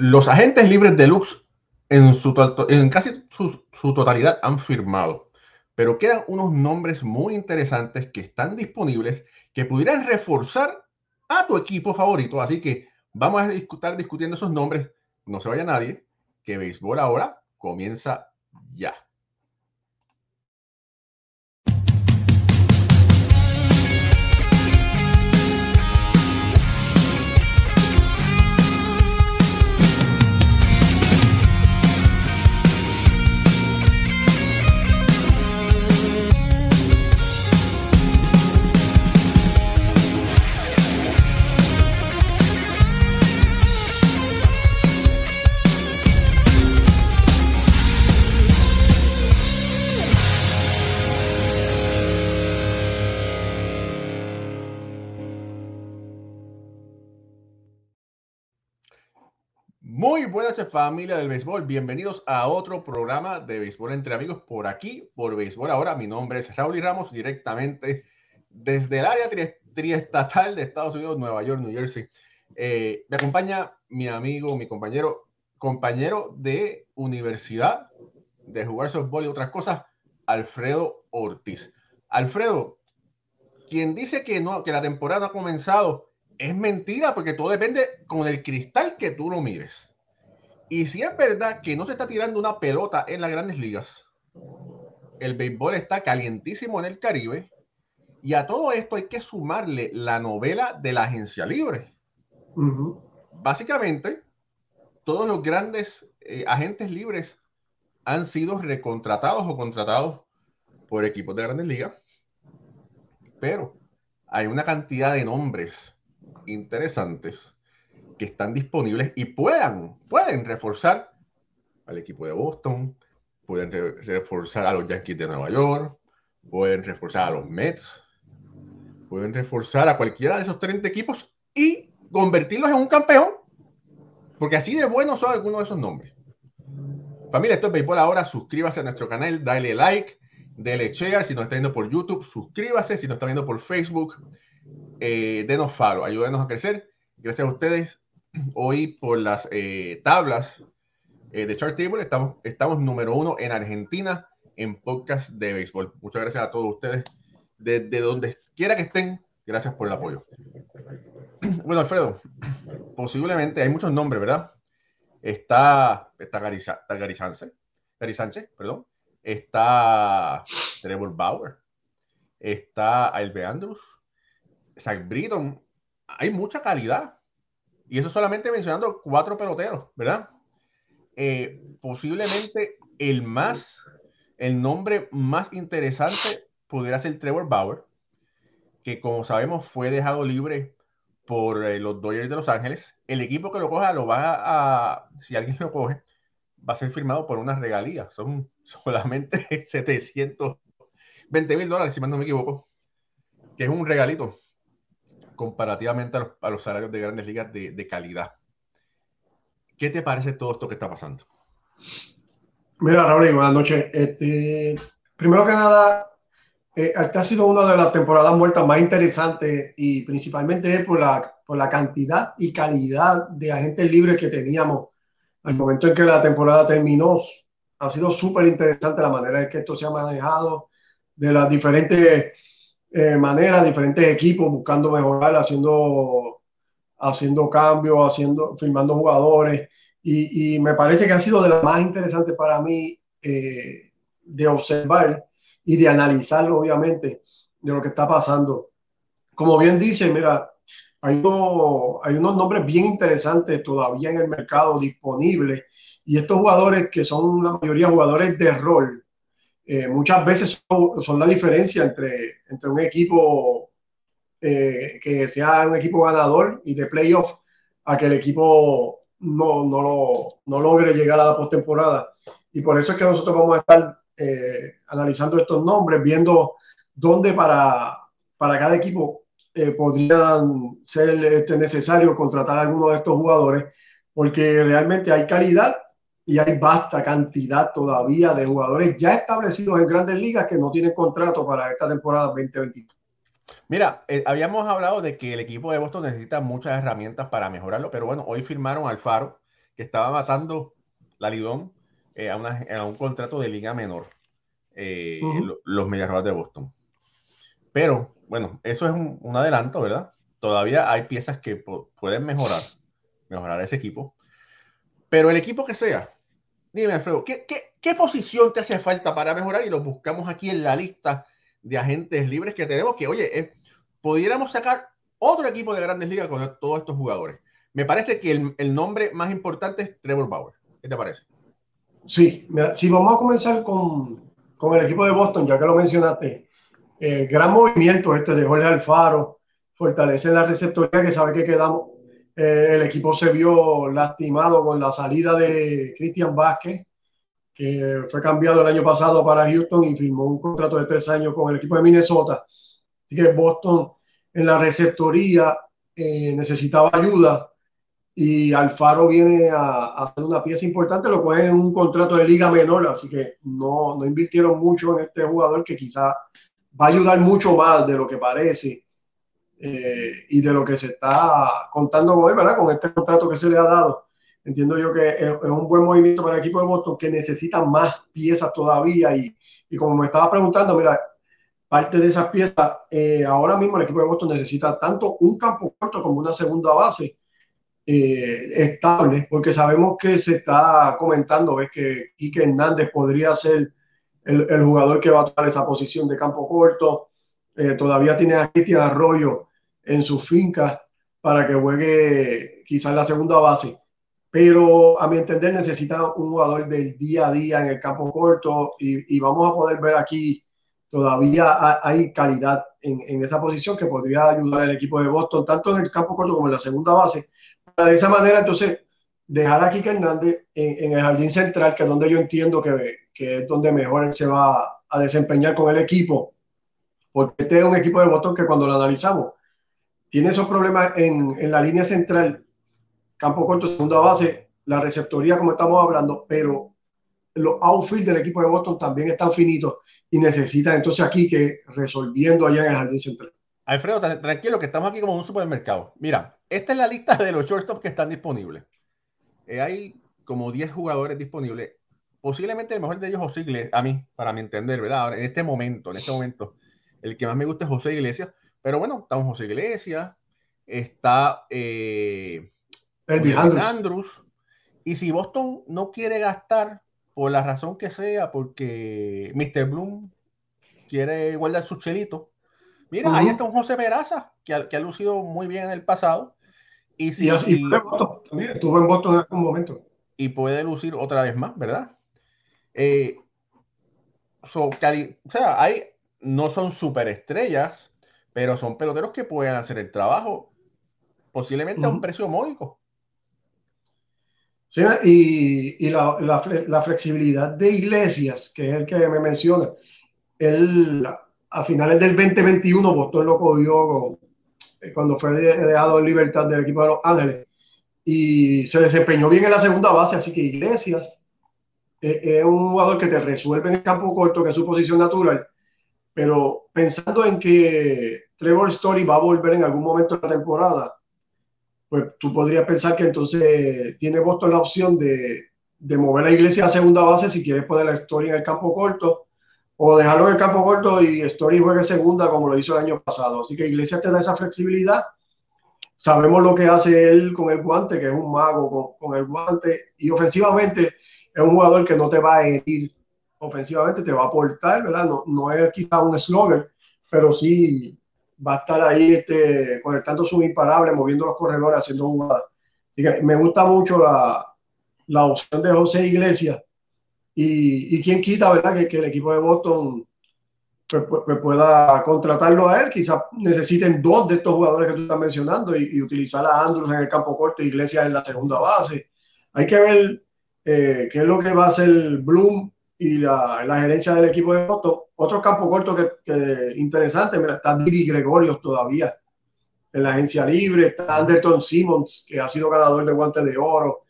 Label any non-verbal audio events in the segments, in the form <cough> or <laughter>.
Los agentes libres de Lux en, su, casi su, su totalidad han firmado, pero quedan unos nombres muy interesantes que están disponibles que pudieran reforzar a tu equipo favorito. Así que vamos a estar discutiendo esos nombres. No se vaya nadie, que béisbol ahora comienza ya. Muy buenas noches familia del béisbol, bienvenidos a otro programa de béisbol entre amigos por aquí, por béisbol ahora. Mi nombre es Raúl y Ramos, directamente desde el área triestatal de Estados Unidos, Nueva York, New Jersey. Eh, me acompaña mi amigo, mi compañero, compañero de universidad, de jugar softball y otras cosas, Alfredo Ortiz. Alfredo, quien dice que no, que la temporada ha comenzado, es mentira porque todo depende con el cristal que tú lo mires. Y si es verdad que no se está tirando una pelota en las grandes ligas, el béisbol está calientísimo en el Caribe y a todo esto hay que sumarle la novela de la agencia libre. Básicamente, todos los grandes eh, agentes libres han sido recontratados o contratados por equipos de grandes ligas, pero hay una cantidad de nombres interesantes que están disponibles y puedan, pueden reforzar al equipo de Boston, pueden reforzar a los Yankees de Nueva York, pueden reforzar a los Mets, pueden reforzar a cualquiera de esos 30 equipos y convertirlos en un campeón, porque así de buenos son algunos de esos nombres. Familia, esto es Béisbol ahora, suscríbase a nuestro canal, dale like, dale share, si nos está viendo por YouTube, suscríbase, si nos está viendo por Facebook, eh, denos follow, ayúdenos a crecer. Gracias a ustedes. <clears throat> Hoy por las eh, tablas eh, de Chart Table estamos, número uno en Argentina en podcast de béisbol. Muchas gracias a todos ustedes. Desde donde quiera que estén, gracias por el apoyo. <clears throat> Bueno, Alfredo, posiblemente hay muchos nombres, ¿verdad? Está, está Gary, Sánchez, Gary Sánchez, perdón. Está Trevor Bauer. Está Albe Andrews Zach Britton, hay mucha calidad. Y eso solamente mencionando cuatro peloteros, ¿verdad? Eh, posiblemente el más, el nombre más interesante pudiera ser Trevor Bauer, que como sabemos fue dejado libre por eh, los Dodgers de Los Ángeles. El equipo que lo coja lo va a, si alguien lo coge, va a ser firmado por una regalía. Son <laughs> solamente 720 mil dólares, si mal no me equivoco, que es un regalito comparativamente a los, salarios de grandes ligas de, calidad. ¿Qué te parece todo esto que está pasando? Mira, Raúl, buenas noches. Este, primero que nada, eh, esta ha sido una de las temporadas muertas más interesantes y principalmente por la, por la cantidad y calidad de agentes libres que teníamos al momento en que la temporada terminó. Ha sido súper interesante la manera en que esto se ha manejado, de las diferentes eh, maneras, diferentes equipos buscando mejorar, haciendo, haciendo cambios, haciendo, firmando jugadores. Y, me parece que ha sido de las más interesantes para mí eh, de observar y de analizar, obviamente, de lo que está pasando. Como bien dice, mira, hay, hay unos nombres bien interesantes todavía en el mercado disponibles y estos jugadores que son la mayoría jugadores de rol, eh, muchas veces son, la diferencia entre, entre un equipo eh, que sea un equipo ganador y de playoff a que el equipo no, no, lo, no logre llegar a la postemporada. Y por eso es que nosotros vamos a estar eh, analizando estos nombres, viendo dónde para, para cada equipo podrían ser este, necesario contratar a alguno de estos jugadores, porque realmente hay calidad y hay vasta cantidad todavía de jugadores ya establecidos en grandes ligas que no tienen contrato para esta temporada 2021. Mira, eh, habíamos hablado de que el equipo de Boston necesita muchas herramientas para mejorarlo, pero bueno, hoy firmaron al Faro, que estaba matando la Lidón eh, a, un contrato de liga menor, eh, los Medias de Boston. Pero bueno, eso es un, adelanto, ¿verdad? Todavía hay piezas que pueden mejorar, mejorar ese equipo. Pero el equipo que sea, dime Alfredo, ¿qué, qué posición te hace falta para mejorar? Y lo buscamos aquí en la lista de agentes libres que tenemos, que oye, eh, pudiéramos sacar otro equipo de grandes ligas con todos estos jugadores. Me parece que el, el nombre más importante es Trevor Bauer. ¿Qué te parece? Sí, si vamos a comenzar con, con, el equipo de Boston, ya que lo mencionaste, eh, gran movimiento este de Jorge Alfaro, fortalece la receptoría que sabe que quedamos. Eh, el equipo se vio lastimado con la salida de Cristian Vázquez, que fue cambiado el año pasado para Houston y firmó un contrato de tres años con el equipo de Minnesota. Así que Boston en la receptoría eh, necesitaba ayuda y Alfaro viene a, hacer una pieza importante, lo cual es un contrato de liga menor, así que no, no invirtieron mucho en este jugador que quizá va a ayudar mucho más de lo que parece eh, y de lo que se está contando con él, ¿verdad? Con este contrato que se le ha dado entiendo yo que es, un buen movimiento para el equipo de Boston que necesita más piezas todavía. Y, y como me estaba preguntando, mira, parte de esas piezas, eh, ahora mismo el equipo de Boston necesita tanto un campo corto como una segunda base eh, estable, porque sabemos que se está comentando, ves que Quique Hernández podría ser el, el, jugador que va a tomar esa posición de campo corto, eh, todavía tiene a Cristian Arroyo en su finca para que juegue quizás la segunda base pero a mi entender necesita un jugador del día a día en el campo corto y, vamos a poder ver aquí todavía hay calidad en, en, esa posición que podría ayudar al equipo de Boston, tanto en el campo corto como en la segunda base. de esa manera, entonces, dejar a Kike Hernández en, en, el jardín central, que es donde yo entiendo que, que, es donde mejor se va a desempeñar con el equipo, porque este es un equipo de Boston que cuando lo analizamos, tiene esos problemas en, en la línea central campo corto, segunda base, la receptoría, como estamos hablando, pero los outfield del equipo de Boston también están finitos y necesitan entonces aquí que resolviendo allá en el jardín central. Alfredo, tranquilo que estamos aquí como un supermercado. Mira, esta es la lista de los shortstops que están disponibles. Eh, hay como 10 jugadores disponibles. Posiblemente el mejor de ellos José Iglesias, a mí, para mi entender, ¿verdad? Ahora, en este momento, en este momento, el que más me gusta es José Iglesias. Pero bueno, está un José Iglesias, está eh, el Andrews. Y si Boston no quiere gastar, por la razón que sea, porque Mr. Bloom quiere guardar su chelito, mira, ahí está un José Peraza, que ha, que ha, lucido muy bien en el pasado. Y si, estuvo en Boston en algún momento. Y puede lucir otra vez más, ¿verdad? Eh, o sea, hay, no son superestrellas, pero son peloteros que pueden hacer el trabajo posiblemente a un precio módico. Sí, y, y la, la, la, flexibilidad de Iglesias, que es el que me menciona, él a finales del 2021 Boston lo cogió eh, cuando fue dejado en libertad del equipo de Los Ángeles y se desempeñó bien en la segunda base, así que Iglesias es, es un jugador que te resuelve en el campo corto, que es su posición natural, pero pensando en que Trevor Story va a volver en algún momento de la temporada, pues tú podrías pensar que entonces tiene Boston la opción de, de mover la iglesia a segunda base si quieres poner la Story en el campo corto o dejarlo en el campo corto y Story juegue segunda como lo hizo el año pasado. Así que Iglesia te da esa flexibilidad. Sabemos lo que hace él con el guante, que es un mago con, con el guante y ofensivamente es un jugador que no te va a herir. Ofensivamente te va a aportar, ¿verdad? No, no es quizá un slugger, pero sí va a estar ahí este, conectando sus imparables, moviendo los corredores, haciendo jugadas. Así que me gusta mucho la, la opción de José Iglesias. Y, y quien quita, ¿verdad? Que, que el equipo de Boston pues, pues, pues pueda contratarlo a él. Quizás necesiten dos de estos jugadores que tú estás mencionando y, y utilizar a Andrews en el campo corto y Iglesias en la segunda base. Hay que ver eh, qué es lo que va a hacer Bloom y la, la, gerencia del equipo de Boston. Otro campo corto que, que interesante, mira, está Didi Gregorios todavía en la agencia libre, está Anderton Simmons, que ha sido ganador de guantes de oro,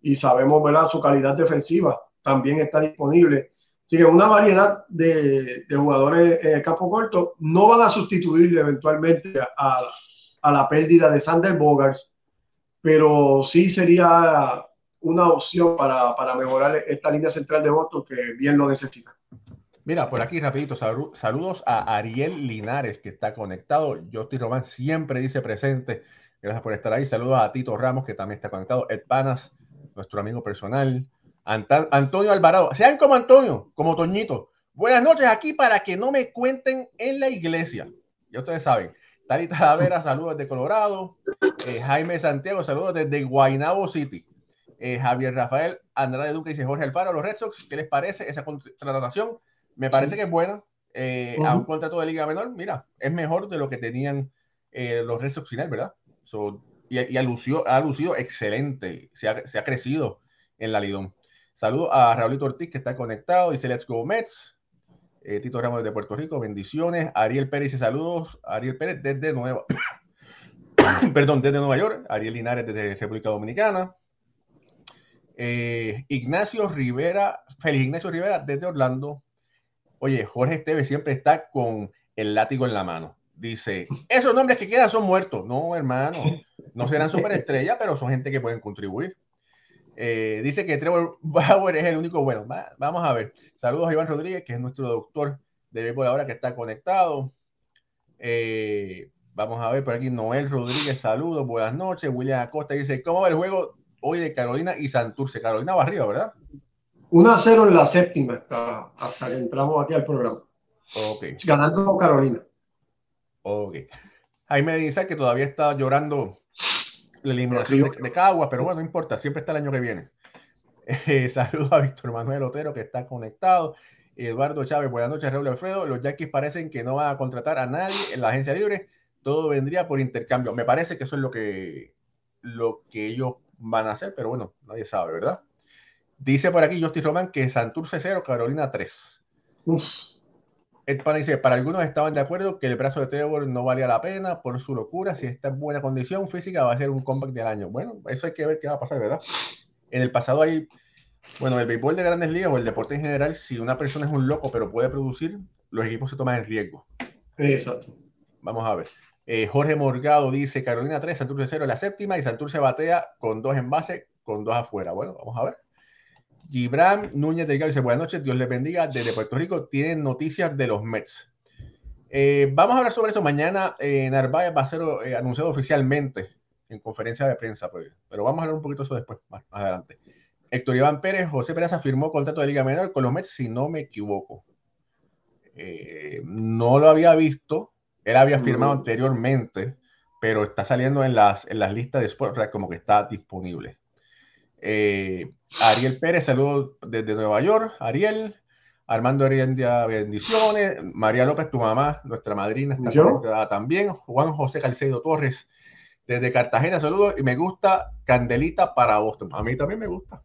y sabemos, ¿verdad? Su calidad defensiva también está disponible. Así que una variedad de, de jugadores en el campo corto no van a sustituir eventualmente a, a la pérdida de Sander Bogarts, pero sí sería una opción para, para mejorar esta línea central de votos que bien lo necesita. Mira, por aquí rapidito, saludos a Ariel Linares que está conectado. Justin Román siempre dice presente. Gracias por estar ahí. Saludos a Tito Ramos que también está conectado. Ed Panas, nuestro amigo personal. Antonio Alvarado. Sean como Antonio, como Toñito. Buenas noches aquí para que no me cuenten en la iglesia. Ya ustedes saben. Talita Talavera, saludos desde Colorado. Eh, Jaime Santiago, saludos desde Guaynabo City. Eh, Javier Rafael Andrade Duque dice Jorge Alfaro, los Red Sox, ¿qué les parece esa contratación? Me parece que es buena. Eh, A un contrato de liga menor, mira, es mejor de lo que tenían eh, los Red Sox final, ¿verdad? y, y ha, lucido, excelente, se ha, se ha, crecido en la Lidón. Saludo a Raulito Ortiz que está conectado, dice Let's Go Mets. Eh, Tito Ramos de Puerto Rico, bendiciones. Ariel Pérez dice saludos. Ariel Pérez desde Nueva, <coughs> perdón, desde Nueva York. Ariel Linares desde República Dominicana. Eh, Ignacio Rivera, Félix Ignacio Rivera desde Orlando. Oye, Jorge Esteves siempre está con el látigo en la mano. Dice, esos nombres que quedan son muertos. No, hermano, no serán superestrellas, pero son gente que pueden contribuir. Eh, dice que Trevor Bauer es el único bueno. vamos a ver. Saludos a Iván Rodríguez, que es nuestro doctor de béisbol ahora que está conectado. Eh, vamos a ver por aquí. Noel Rodríguez, saludos, buenas noches. William Acosta dice: ¿Cómo va el juego hoy de Carolina y Santurce? Carolina va arriba, ¿verdad? 1 a 0 en la séptima hasta, que entramos aquí al programa. Ok. Ganando Carolina. Ok. Jaime dice que todavía está llorando la eliminación de, Caguas, pero bueno, no importa, siempre está el año que viene. <laughs> Eh, saludos a Víctor Manuel Otero que está conectado. Eduardo Chávez, buenas noches, Raúl Alfredo. Los Yankees parecen que no van a contratar a nadie en la agencia libre. Todo vendría por intercambio. Me parece que eso es lo que, lo que ellos van a hacer, pero bueno, nadie sabe, ¿verdad? Dice por aquí Justin Roman que Santurce 0, Carolina 3. Ed dice, para algunos estaban de acuerdo que el brazo de Trevor no valía la pena por su locura. Si está en buena condición física, va a ser un comeback del año. Bueno, eso hay que ver qué va a pasar, ¿verdad? En el pasado hay, bueno, el béisbol de grandes ligas o el deporte en general, si una persona es un loco pero puede producir, los equipos se toman el riesgo. Exacto. Vamos a ver. Eh, Jorge Morgado dice Carolina 3, Santurce 0 en la séptima y Santurce batea con dos en base, con dos afuera. Bueno, vamos a ver. Gibran Núñez Delgado dice buenas noches, Dios les bendiga. Desde Puerto Rico tienen noticias de los Mets. Eh, vamos a hablar sobre eso mañana. Eh, Narváez va a ser anunciado oficialmente en conferencia de prensa, pues, pero vamos a hablar un poquito de eso después, más, adelante. Héctor Iván Pérez, José Pérez firmó contrato de Liga Menor con los Mets, si no me equivoco. No lo había visto, él había firmado anteriormente, pero está saliendo en las, en las listas de Sport como que está disponible. Eh, Ariel Pérez, saludos desde Nueva York. Ariel. Armando Ariendia, bendiciones. María López, tu mamá, nuestra madrina, está conectada también. Juan José Calcedo Torres, desde Cartagena, saludos. Y me gusta Candelita para Boston. A mí también me gusta.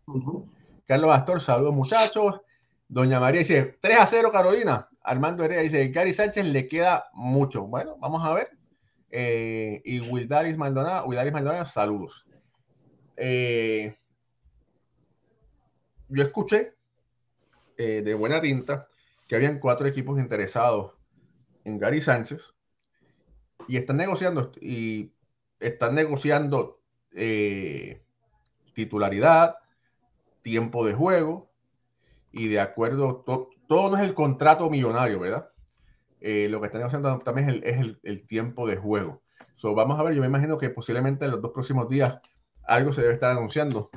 Carlos Astor, saludos muchachos. Doña María dice, 3 a 0 Carolina. Armando Heredia dice, Gary Sánchez le queda mucho. Bueno, vamos a ver. Eh, y Wildaris Maldonado, Wildaris Maldonado, saludos. Eh, yo escuché eh, de buena tinta que habían cuatro equipos interesados en Gary Sánchez y están negociando y están negociando eh, titularidad, tiempo de juego y de acuerdo, todo no es el contrato millonario, ¿verdad? Eh, lo que están negociando también es el, tiempo de juego. So, vamos a ver, yo me imagino que posiblemente en los dos próximos días algo se debe estar anunciando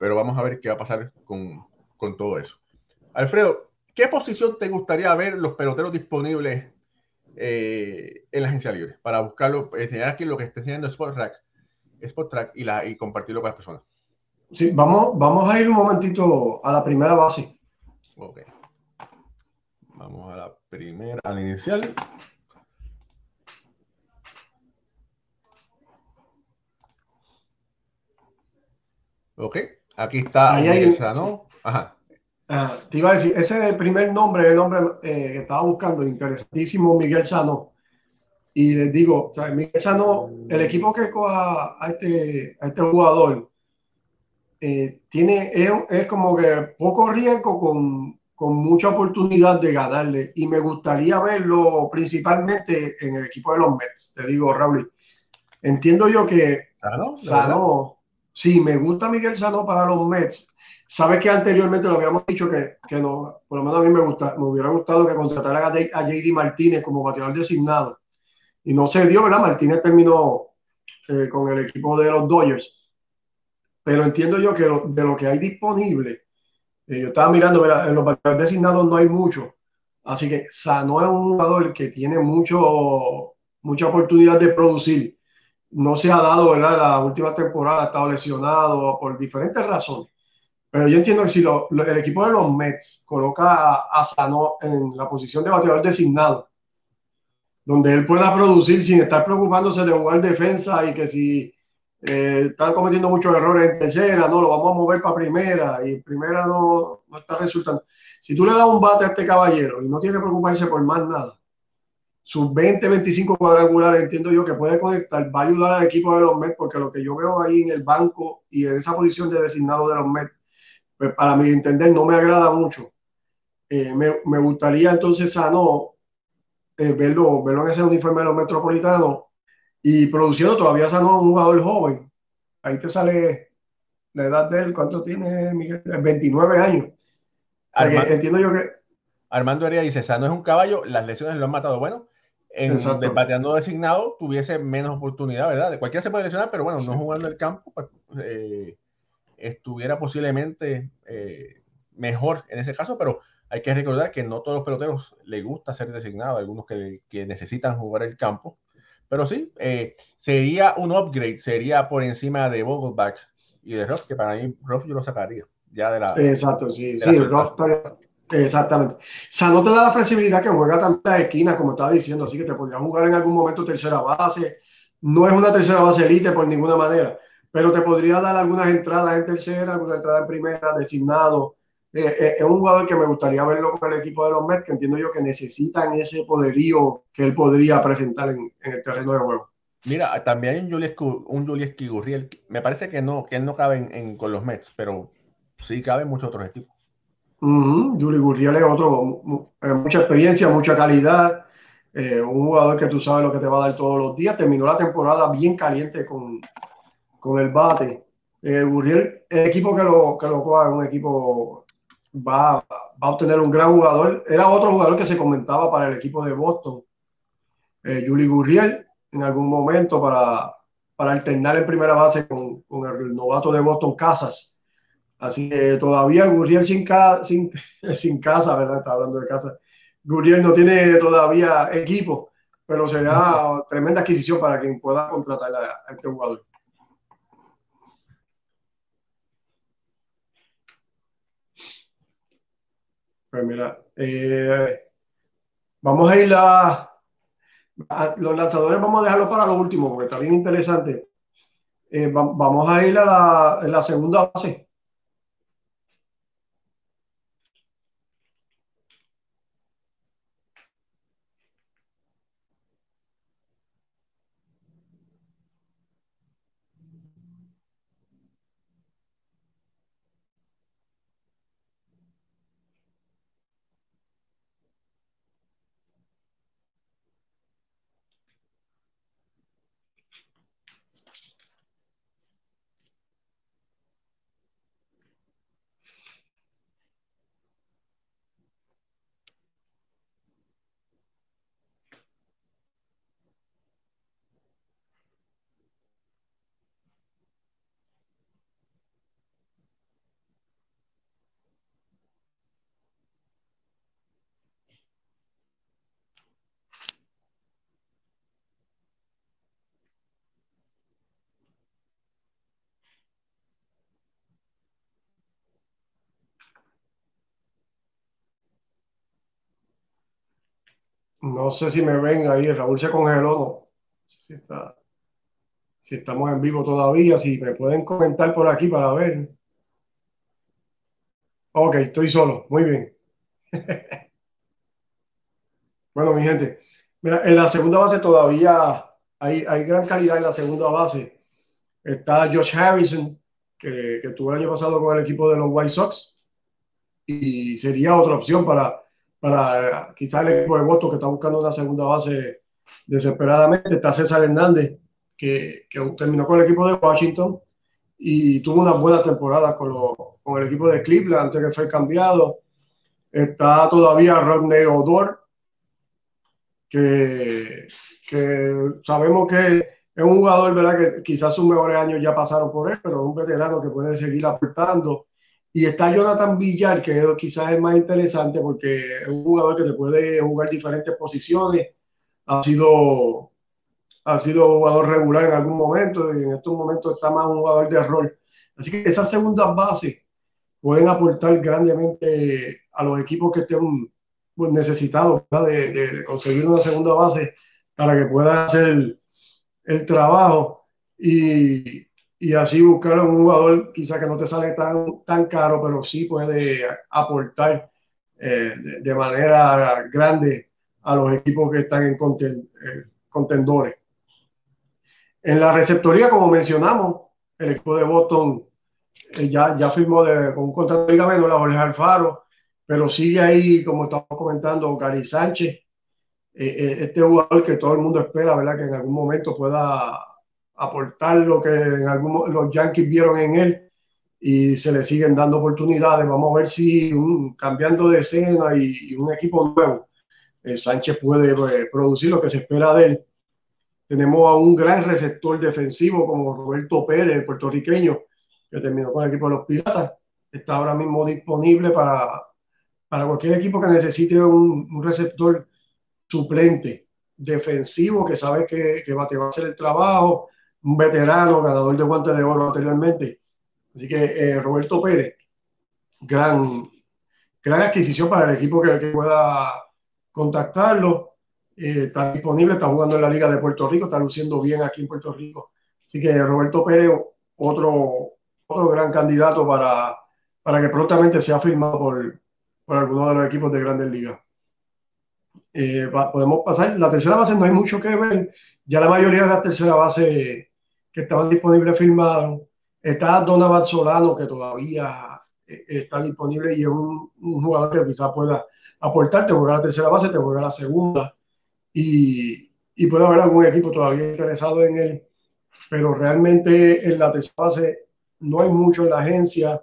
pero vamos a ver qué va a pasar con, todo eso. Alfredo, ¿qué posición te gustaría ver los peloteros disponibles eh, en la agencia libre para buscarlo, enseñar aquí lo que está enseñando Sport Track, Sport Track y, la, y compartirlo con las personas? Sí, vamos, vamos a ir un momentito a la primera base. Ok. Vamos a la primera, al inicial. Ok. Aquí está Miguel Sano. Ajá. Ah, te iba a decir, ese es el primer nombre, el nombre eh, que estaba buscando, interesantísimo, Miguel Sano. Y les digo, o Miguel Sano, el equipo que coja a este, a este jugador, eh, tiene, es, como que poco riesgo con, con, mucha oportunidad de ganarle. Y me gustaría verlo principalmente en el equipo de los Mets. Te digo, Raúl, entiendo yo que Sano, Sano sí, me gusta Miguel Sano para los Mets. Sabes que anteriormente lo habíamos dicho que, que no, por lo menos a mí me gusta, me hubiera gustado que contrataran a, JD Martínez como bateador designado. Y no se dio, ¿verdad? Martínez terminó eh, con el equipo de los Dodgers. Pero entiendo yo que de lo que hay disponible, eh, yo estaba mirando, en los bateadores designados no hay mucho. Así que Sano es un jugador que tiene mucho, mucha oportunidad de producir. No se ha dado, ¿verdad? La última temporada ha estado lesionado por diferentes razones. Pero yo entiendo que si el equipo de los Mets coloca a, Sano en la posición de bateador designado, donde él pueda producir sin estar preocupándose de jugar defensa y que si eh, está cometiendo muchos errores en tercera, no, lo vamos a mover para primera y primera no, no está resultando. Si tú le das un bate a este caballero y no tiene que preocuparse por más nada, sus 20, 25 cuadrangulares, entiendo yo que puede conectar, va a ayudar al equipo de los Mets, porque lo que yo veo ahí en el banco y en esa posición de designado de los Mets, pues para mi entender no me agrada mucho. Eh, me, gustaría entonces Sano eh, verlo, verlo en ese uniforme de los metropolitanos y produciendo todavía Sano un jugador joven. Ahí te sale la edad de él, ¿cuánto tiene Miguel? 29 años. entiendo yo que... Armando Heredia dice, Sano es un caballo, las lesiones lo han matado. Bueno, en el bateando designado tuviese menos oportunidad, ¿verdad? De cualquiera se puede lesionar, pero bueno, no jugando el campo, pues eh, estuviera posiblemente eh, mejor en ese caso, pero hay que recordar que no todos los peloteros les gusta ser designado, algunos que, que necesitan jugar el campo. Pero sí, eh, sería un upgrade, sería por encima de Vogelbach y de Roth, que para mí Roth yo lo sacaría ya de la. Exacto, sí, sí, Roth, exactamente. O sea, no te da la flexibilidad que juega también la esquina, como estaba diciendo, así que te podría jugar en algún momento tercera base. No es una tercera base elite por ninguna manera, pero te podría dar algunas entradas en tercera, algunas entradas en primera, designado. Eh, eh, es un jugador que me gustaría verlo con el equipo de los Mets, que entiendo yo que necesitan ese poderío que él podría presentar en, el terreno de juego. Mira, también hay un Julius, Gurriel. Me parece que no, que él no cabe en, con los Mets, pero sí cabe en muchos otros equipos. Uh Gurriel es otro, eh, mucha experiencia, mucha calidad. un jugador que tú sabes lo que te va a dar todos los días. Terminó la temporada bien caliente con, con el bate. Eh, Gurriel, el equipo que lo, que lo coja un equipo va, va, a obtener un gran jugador. Era otro jugador que se comentaba para el equipo de Boston. Eh, Juli Gurriel, en algún momento para, para alternar en primera base con, con, el novato de Boston, Casas. Así que todavía Gurriel sin, sin, <laughs> sin casa, ¿verdad? Está hablando de casa. Gurriel no tiene todavía equipo, pero será tremenda adquisición para quien pueda contratar a este jugador. Pues mira, eh, vamos a ir a, los lanzadores, vamos a dejarlo para lo último porque está bien interesante. Eh, vamos a ir a la, la segunda base. No sé si me ven ahí, Raúl se congeló, no. Si, está, si estamos en vivo todavía, si me pueden comentar por aquí para ver. Ok, estoy solo, muy bien. <laughs> bueno, mi gente, mira, en la segunda base todavía hay, hay gran calidad en la segunda base. Está Josh Harrison, que, que estuvo el año pasado con el equipo de los White Sox, y sería otra opción para para quizás el equipo de Boston que está buscando una segunda base desesperadamente. Está César Hernández, que, que terminó con el equipo de Washington y tuvo una buena temporada con, con el equipo de Cleveland antes que fue cambiado. Está todavía Rodney Odor, que, que sabemos que es un jugador, ¿verdad? Que quizás sus mejores años ya pasaron por él, pero es un veterano que puede seguir aportando. Y está Jonathan Villar, que quizás es más interesante porque es un jugador que te puede jugar diferentes posiciones. Ha sido, ha sido jugador regular en algún momento y en estos momentos está más un jugador de rol. Así que esas segundas bases pueden aportar grandemente a los equipos que estén pues, necesitados de, de, conseguir una segunda base para que puedan hacer el trabajo y, y así buscar un jugador quizá que no te sale tan, tan caro, pero sí puede aportar eh, de, manera grande a los equipos que están en eh, contendores. En la receptoría, como mencionamos, el equipo de Boston eh, ya, ya firmó con un contrato de Menor a Jorge Alfaro, pero sigue ahí, como estamos comentando, Gary Sánchez, este jugador que todo el mundo espera, ¿verdad? Que en algún momento pueda aportar lo que en algún, los Yankees vieron en él y se le siguen dando oportunidades. Vamos a ver si cambiando de escena y, un equipo nuevo, eh, Sánchez puede pues, producir lo que se espera de él. Tenemos a un gran receptor defensivo como Roberto Pérez, el puertorriqueño, que terminó con el equipo de los Piratas. Está ahora mismo disponible para, para cualquier equipo que necesite un, un receptor suplente defensivo que sabe que, que va, te va a hacer el trabajo, un veterano, ganador de guantes de oro anteriormente. Así que eh, Roberto Pérez, gran, gran adquisición para el equipo que, pueda contactarlo. Eh, está disponible, está jugando en la Liga de Puerto Rico, está luciendo bien aquí en Puerto Rico. Así que Roberto Pérez, otro, otro gran candidato para, para que prontamente sea firmado por, por alguno de los equipos de grandes ligas. Eh, podemos pasar. La tercera base no hay mucho que ver. Ya la mayoría de las terceras bases que estaban disponibles firmados. Está Donovan Solano, que todavía eh, está disponible y es un, jugador que quizás pueda aportar, te juega la tercera base, te juega la segunda y, y, puede haber algún equipo todavía interesado en él, pero realmente en la tercera base no hay mucho en la agencia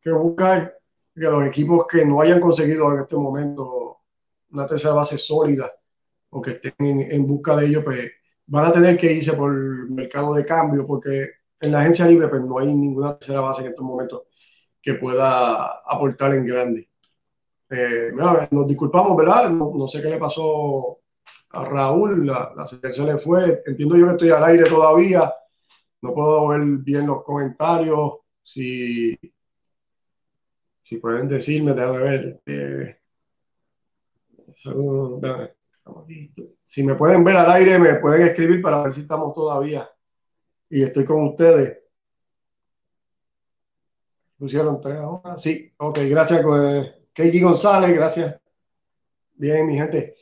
que buscar que los equipos que no hayan conseguido en este momento una tercera base sólida o que estén en, en busca de ello, pues van a tener que irse por el mercado de cambio porque en la agencia libre pues no hay ninguna tercera base en estos momentos que pueda aportar en grande. Eh, nos disculpamos, ¿verdad? No, sé qué le pasó a Raúl, la, la selección le fue. Entiendo yo que estoy al aire todavía, no puedo ver bien los comentarios. Si, si pueden decirme, déjame ver. Eh, si me pueden ver al aire, me pueden escribir para ver si estamos todavía. Y estoy con ustedes. Pusieron tres horas. Sí, ok, gracias. Pues, Keiji González, gracias. Bien, mi gente.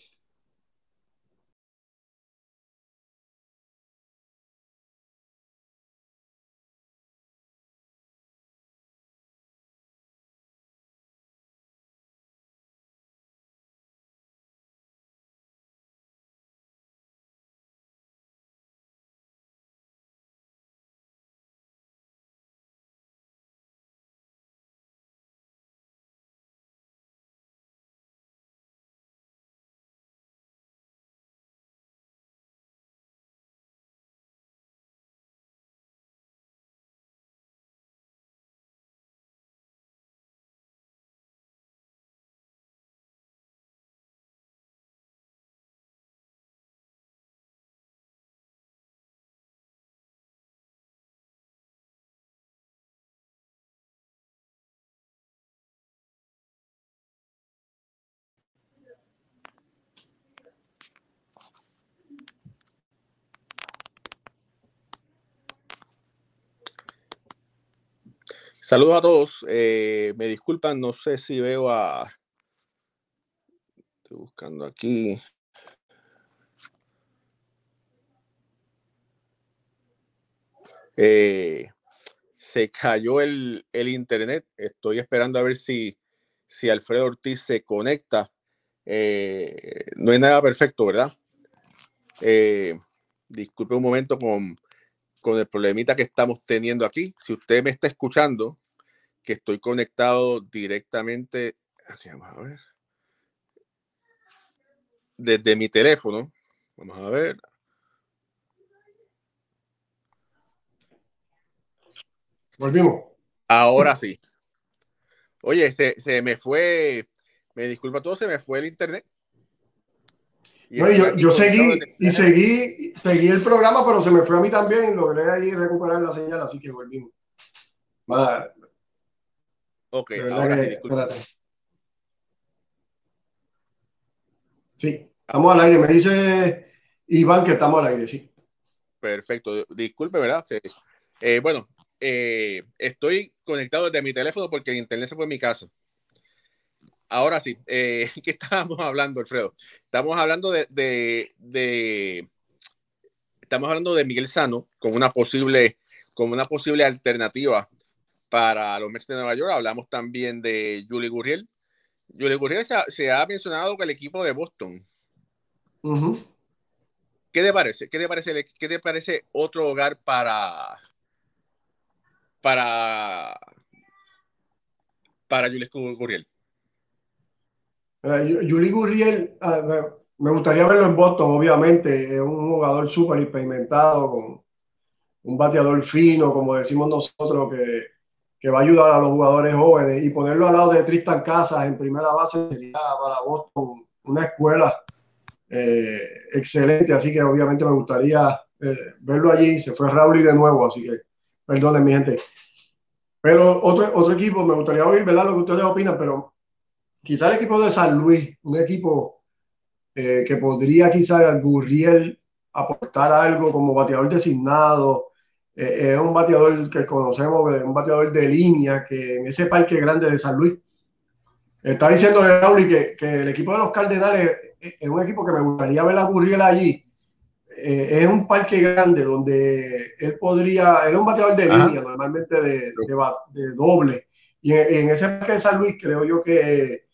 Saludos a todos. Eh, me disculpan, no sé si veo a. Estoy buscando aquí. Eh, se cayó el, internet. Estoy esperando a ver si, si Alfredo Ortiz se conecta. Eh, no hay nada perfecto, ¿verdad? disculpe un momento con, con el problemita que estamos teniendo aquí. Si usted me está escuchando, que estoy conectado directamente, vamos a ver, desde mi teléfono. Vamos a ver. Volvimos. Ahora sí. Oye, se, se me fue, me disculpa todo, se me fue el internet. Yo, seguí y seguí, seguí el programa, pero se me fue a mí también. Logré ahí recuperar la señal, así que volvimos. Ok, ahora sí, Sí, estamos al aire. Me dice Iván que estamos al aire, sí. Perfecto. Disculpe, ¿verdad? Eh, bueno, eh, estoy conectado desde mi teléfono porque el internet se fue en mi casa. Ahora sí, eh, <laughs> ¿qué estábamos hablando, Alfredo? Estamos hablando de, de, estamos hablando de Miguel Sano como una posible, como una posible alternativa para los Mets de Nueva York. Hablamos también de Julie Gurriel. Julie Gurriel se, ha mencionado con el equipo de Boston. ¿Qué te parece? ¿Qué te parece, qué te parece otro hogar para, para, para Jules Gurriel? Julie Gurriel, me gustaría verlo en Boston, obviamente. Es un jugador súper experimentado, con un bateador fino, como decimos nosotros, que, que, va a ayudar a los jugadores jóvenes. Y ponerlo al lado de Tristan Casas en primera base sería para Boston una escuela eh, excelente. Así que obviamente me gustaría eh, verlo allí. Se fue Raúl de nuevo, así que Perdonen, mi gente. Pero otro, otro equipo, me gustaría oír, ¿verdad? Lo que ustedes opinan, pero quizá el equipo de San Luis, un equipo eh, que podría quizá Gurriel aportar algo como bateador designado. Eh, es un bateador que conocemos, un bateador de línea, que en ese parque grande de San Luis. Está diciendo Raúl que, que el equipo de los Cardenales es un equipo que me gustaría ver a Gurriel allí eh, es un parque grande donde él podría, él es un bateador de línea, normalmente de, de, doble. Y en, ese parque de San Luis creo yo que,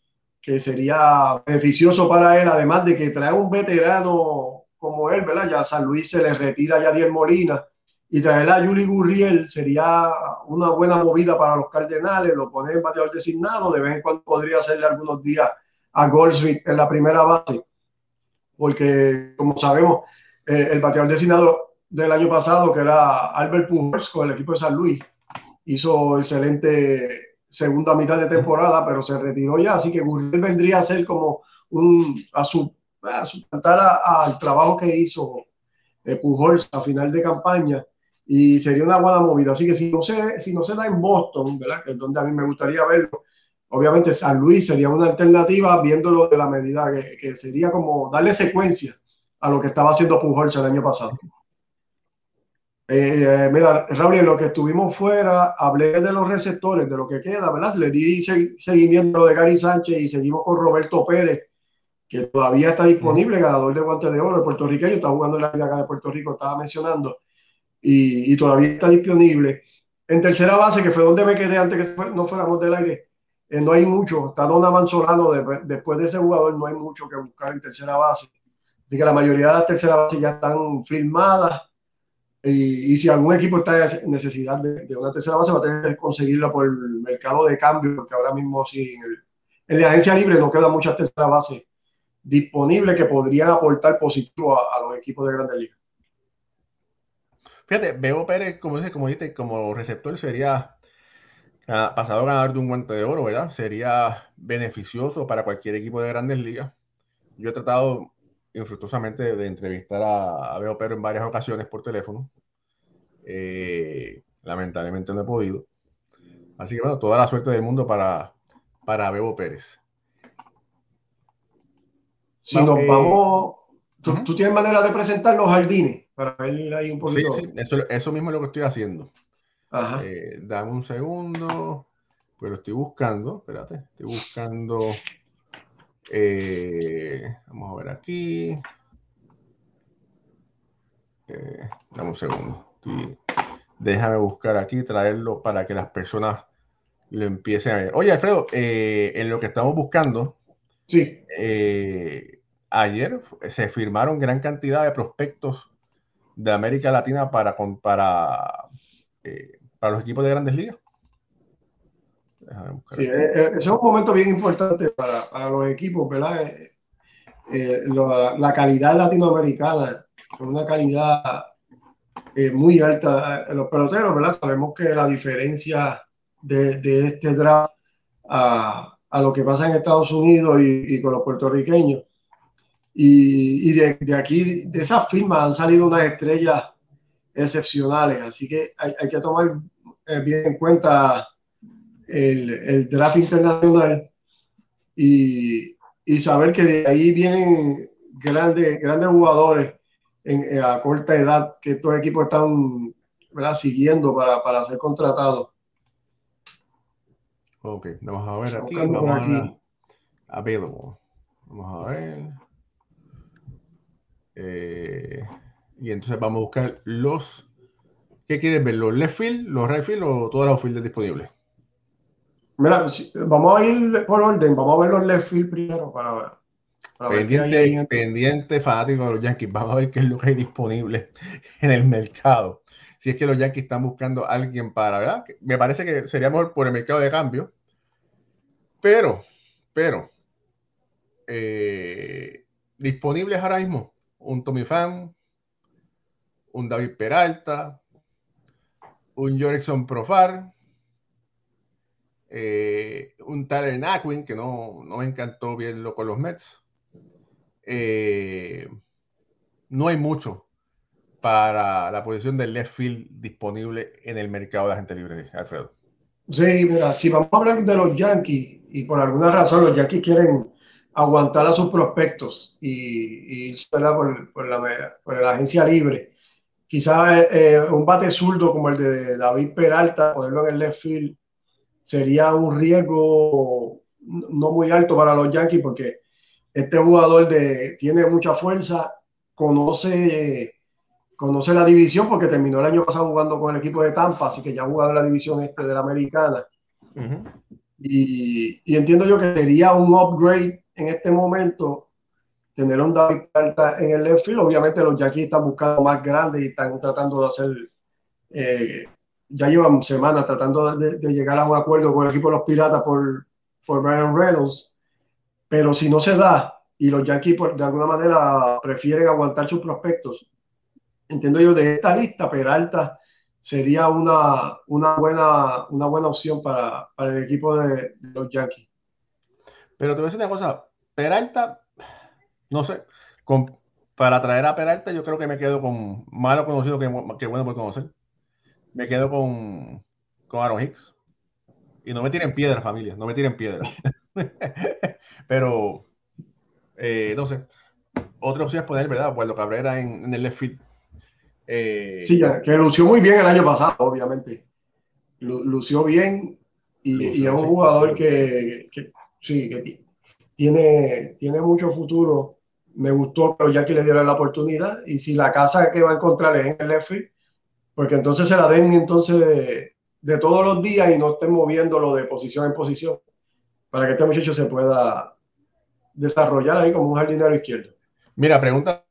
que sería beneficioso para él, además de que trae un veterano como él, ¿verdad? Ya San Luis se le retira ya Diez Molina y traer a Yuli Gurriel sería una buena movida para los Cardenales, lo pone en bateador designado, de vez en cuando podría hacerle algunos días a Goldsmith en la primera base, porque como sabemos, eh, el bateador designado del año pasado, que era Albert Pujols con el equipo de San Luis, hizo excelente segunda mitad de temporada, pero se retiró ya, así que Gurriel vendría a ser como un, a su, a suplantar al trabajo que hizo eh, Pujols a final de campaña y sería una buena movida. Así que si no se, si no se da en Boston, ¿verdad? que es donde a mí me gustaría verlo, obviamente San Luis sería una alternativa viéndolo de la medida que, que sería como darle secuencia a lo que estaba haciendo Pujols el año pasado. Eh, mira, Raúl, lo que estuvimos fuera, hablé de los receptores, de lo que queda, ¿verdad? Le di seguimiento de Gary Sánchez y seguimos con Roberto Pérez, que todavía está disponible, ganador de guantes de oro, puertorriqueño, está jugando en la Liga de Puerto Rico, estaba mencionando, y, todavía está disponible. En tercera base, que fue donde me quedé antes que no fuéramos del aire, eh, no hay mucho, está Don Manzolano, después de ese jugador no hay mucho que buscar en tercera base. Así que la mayoría de las terceras bases ya están firmadas. Y, si algún equipo está en necesidad de, una tercera base, va a tener que conseguirla por el mercado de cambio, porque ahora mismo sí, en, la agencia libre no quedan muchas terceras bases disponibles que podrían aportar positivo a, los equipos de Grandes Ligas. Fíjate, Bebo Pérez, como dice, como dice, como receptor sería ah, pasado a ganar de un guante de oro, ¿verdad? Sería beneficioso para cualquier equipo de Grandes Ligas. Yo he tratado infructuosamente de entrevistar a, a Bebo Pérez en varias ocasiones por teléfono. Eh, lamentablemente no he podido. Así que bueno, toda la suerte del mundo para, para Bebo Pérez. Si nos eh, vamos, ¿tú, tienes manera de presentar los jardines para ir ahí un poquito. Sí, sí, eso, eso mismo es lo que estoy haciendo. Eh, dame un segundo, pero estoy buscando, espérate, estoy buscando eh, vamos a ver aquí. Eh, dame un segundo. déjame buscar aquí, traerlo para que las personas lo empiecen a ver. Oye, Alfredo, eh, en lo que estamos buscando, sí. ayer se firmaron gran cantidad de prospectos de América Latina para, para, para los equipos de grandes ligas. Sí, eh, eh, es un momento bien importante para, para los equipos, ¿verdad? la, calidad latinoamericana, una calidad muy alta los peloteros, ¿verdad? Sabemos que la diferencia de, de este draft a, a, lo que pasa en Estados Unidos y, y con los puertorriqueños y, de, de, aquí, de esas firmas han salido unas estrellas excepcionales, así que hay, hay que tomar eh, bien en cuenta el, el draft internacional y, y, saber que de ahí vienen grandes, grandes jugadores en, a corta edad que estos equipos están ¿verdad? siguiendo para, para ser contratados. Ok, vamos a ver aquí. Vamos a ver. Vamos a ver. Eh, y entonces vamos a buscar los. ¿Qué quieres ver? ¿Los left field, los right field o todas las fields disponibles? Mira, vamos a ir por orden. Vamos a ver los left field primero para, pendiente, pendiente fanático de los Yankees. Vamos a ver qué es lo que hay disponible <laughs> en el mercado. Si es que los Yankees están buscando a alguien para, ¿verdad? Me parece que sería mejor por el mercado de cambio. Pero, pero, eh, disponibles ahora mismo un Tommy Fan, un David Peralta, un Jorikson Profar, eh, un Tyler Naquin, que no, me encantó verlo con los Mets. Eh, no hay mucho para la posición del left field disponible en el mercado de la gente libre, Alfredo. Sí, mira, si vamos a hablar de los Yankees y por alguna razón los Yankees quieren aguantar a sus prospectos y, y por, la, por, la, agencia libre. Quizás eh, eh, un bate zurdo como el de David Peralta, ponerlo en el left field, sería un riesgo no muy alto para los Yankees porque este jugador de, tiene mucha fuerza, conoce, conoce la división porque terminó el año pasado jugando con el equipo de Tampa, así que ya ha jugado en la división este de la americana. y, y, entiendo yo que sería un upgrade en este momento tener un David Peralta en el left field. Obviamente los Yankees están buscando más grandes y están tratando de hacer, eh, ya llevan semanas tratando de, llegar a un acuerdo con el equipo de los Piratas por, por Brian Reynolds. Pero si no se da y los Yankees de alguna manera prefieren aguantar sus prospectos, entiendo yo de esta lista, Peralta sería una, una, buena, una buena opción para, para el equipo de, de los Yankees. Pero te voy a decir una cosa, Peralta, no sé, para traer a Peralta yo creo que me quedo con malo conocido que, bueno por conocer. Me quedo con, con Aaron Hicks. Y no me tiren piedra, familia, no me tiren piedra. <laughs> Pero, eh, no sé. Otra opción es poner, ¿verdad? Puerto Cabrera en, el left field. Eh, sí, que lució muy bien el año pasado, obviamente. lució bien y, es un jugador que, sí, que tiene, tiene mucho futuro. Me gustó, pero ya que le dieron la oportunidad. Y si la casa que va a encontrar es en el left porque entonces se la den entonces de, todos los días y no estén moviéndolo de posición en posición para que este muchacho se pueda desarrollar ahí como un jardinero izquierdo. Mira, pregunta.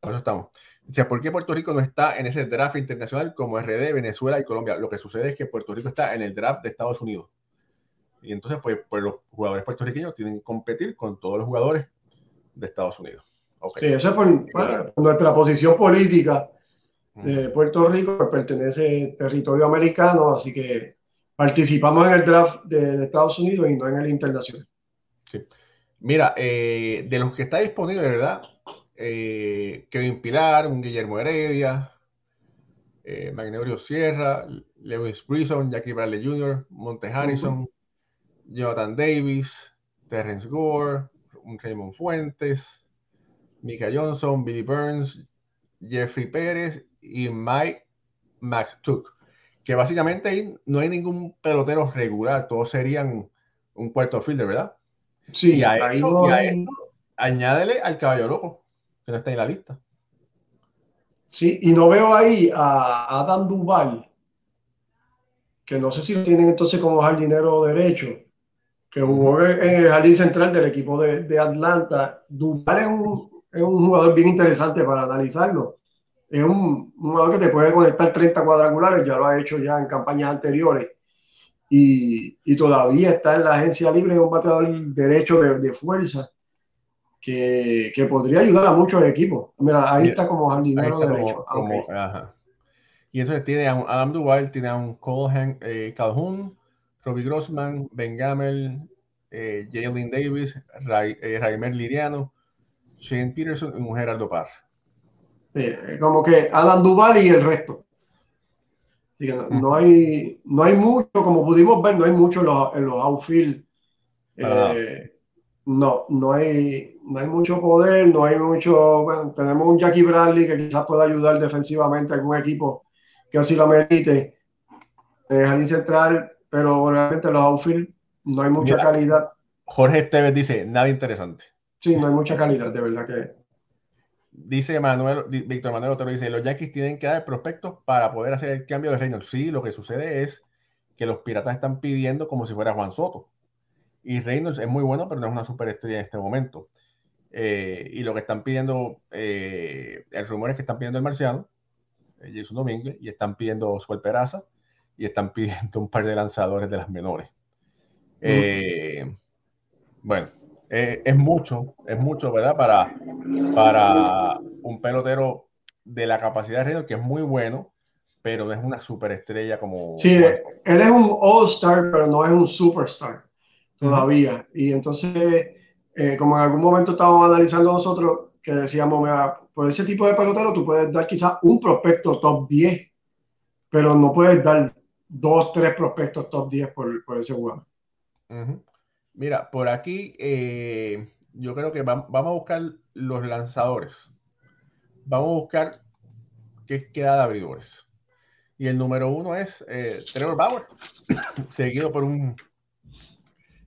Eso estamos. O ¿por qué Puerto Rico no está en ese draft internacional como RD, Venezuela y Colombia? Lo que sucede es que Puerto Rico está en el draft de Estados Unidos. Y entonces, pues, pues los jugadores puertorriqueños tienen que competir con todos los jugadores de Estados Unidos. Okay. Sí, eso es por, nuestra posición política de Puerto Rico, que pertenece territorio americano, así que participamos en el draft de, Estados Unidos y no en el internacional. Sí. Mira, eh, de los que está disponible, ¿verdad? eh, Kevin Pilar, un Guillermo Heredia, eh, Magnorio Sierra, Lewis Brison, Jackie Bradley Jr., Monte Harrison, Jonathan Davis, Terrence Gore, un Raymond Fuentes, Mika Johnson, Billy Burns, Jeffrey Pérez y Mike McTook. Que básicamente ahí no hay ningún pelotero regular, todos serían un cuarto fielder, ¿verdad? Sí, y ahí añádele al caballo loco que no está en la lista. Sí, y no veo ahí a Adam Duval, que no sé si lo tienen entonces como jardinero derecho, que jugó en el jardín central del equipo de, de Atlanta. Duval es un, es un, jugador bien interesante para analizarlo. Es un, un, jugador que te puede conectar 30 cuadrangulares, ya lo ha hecho ya en campañas anteriores. Y, y todavía está en la agencia libre, es un bateador derecho de, de fuerza que, que, podría ayudar a muchos equipos. Mira, ahí está como jardinero está derecho. Como, como, okay. ajá. Y entonces tiene a un Adam Duval, tiene a un Cole eh, Calhoun, Robbie Grossman, Ben Gamel, eh, Jalen Davis, Ray, eh, Raimer Liriano, Shane Peterson y un Gerardo Parr. Eh, como que Adam Duval y el resto. Así que no, no, hay, no hay mucho, como pudimos ver, no hay mucho en los, en los outfield. Ah. no, no hay, no hay mucho poder, no hay mucho. Bueno, tenemos un Jackie Bradley que quizás pueda ayudar defensivamente a algún equipo que así lo merite. Eh, Jardín Central, pero realmente los outfield no hay mucha Mira, calidad. Jorge Esteves dice, nada interesante. Sí, no hay mucha calidad, de verdad que. Dice Manuel, Víctor Manuel Otero dice, los Yankees tienen que dar prospectos para poder hacer el cambio de Reynolds. Sí, lo que sucede es que los Piratas están pidiendo como si fuera Juan Soto. Y Reynolds es muy bueno, pero no es una superestrella en este momento. Eh, y lo que están pidiendo, eh, el rumor es que están pidiendo el Marciano, eh, Jason Domínguez, y están pidiendo Suel Peraza, y están <laughs> pidiendo un par de lanzadores de las menores. Eh, bueno, eh, es mucho, es mucho, ¿verdad? Para, para un pelotero de la capacidad de Reynolds, que es muy bueno, pero no es una superestrella como... Sí, él es un all-star, pero no es un superstar todavía. Y entonces, eh, como en algún momento estábamos analizando nosotros, que decíamos, mira, por ese tipo de pelotero tú puedes dar quizás un prospecto top 10, pero no puedes dar dos, tres prospectos top 10 por, por ese jugador. Uh -huh. Mira, por aquí eh, yo creo que va, vamos a buscar los lanzadores. Vamos a buscar qué queda de abridores. Y el número uno es eh, Trevor Bauer, <coughs> seguido por un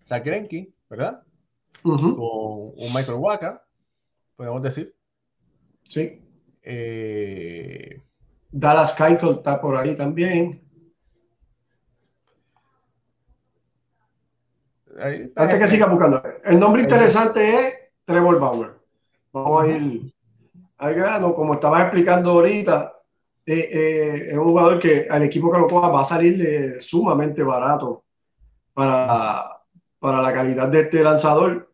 Greinke, ¿verdad? Uh -huh. Con un Michael Waka, podemos decir. Sí. Eh, Dallas Keuchel está por ahí también. Ahí, Antes que siga buscando. El nombre interesante es Trevor Bauer. Vamos a ir al grano. Como estaba explicando ahorita, eh, eh, es un jugador que al equipo que lo coja va a salir sumamente barato para, para la calidad de este lanzador.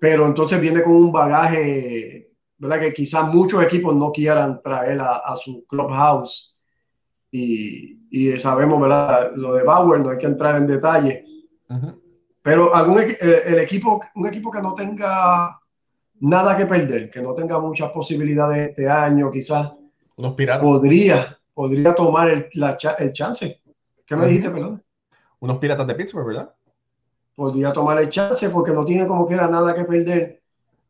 Pero entonces viene con un bagaje, ¿verdad? Que quizás muchos equipos no quieran traer a, a su clubhouse. Y, y, sabemos, ¿verdad? Lo de Bauer, no hay que entrar en detalle. Uh -huh. Pero algún el, el, equipo, un equipo que no tenga nada que perder, que no tenga muchas posibilidades este año, quizás Unos piratas. podría, podría tomar el, la, el chance. ¿Qué me uh -huh. dijiste, perdón? Unos piratas de Pittsburgh, ¿verdad? Podría tomar el chance porque no tiene como quiera nada que perder.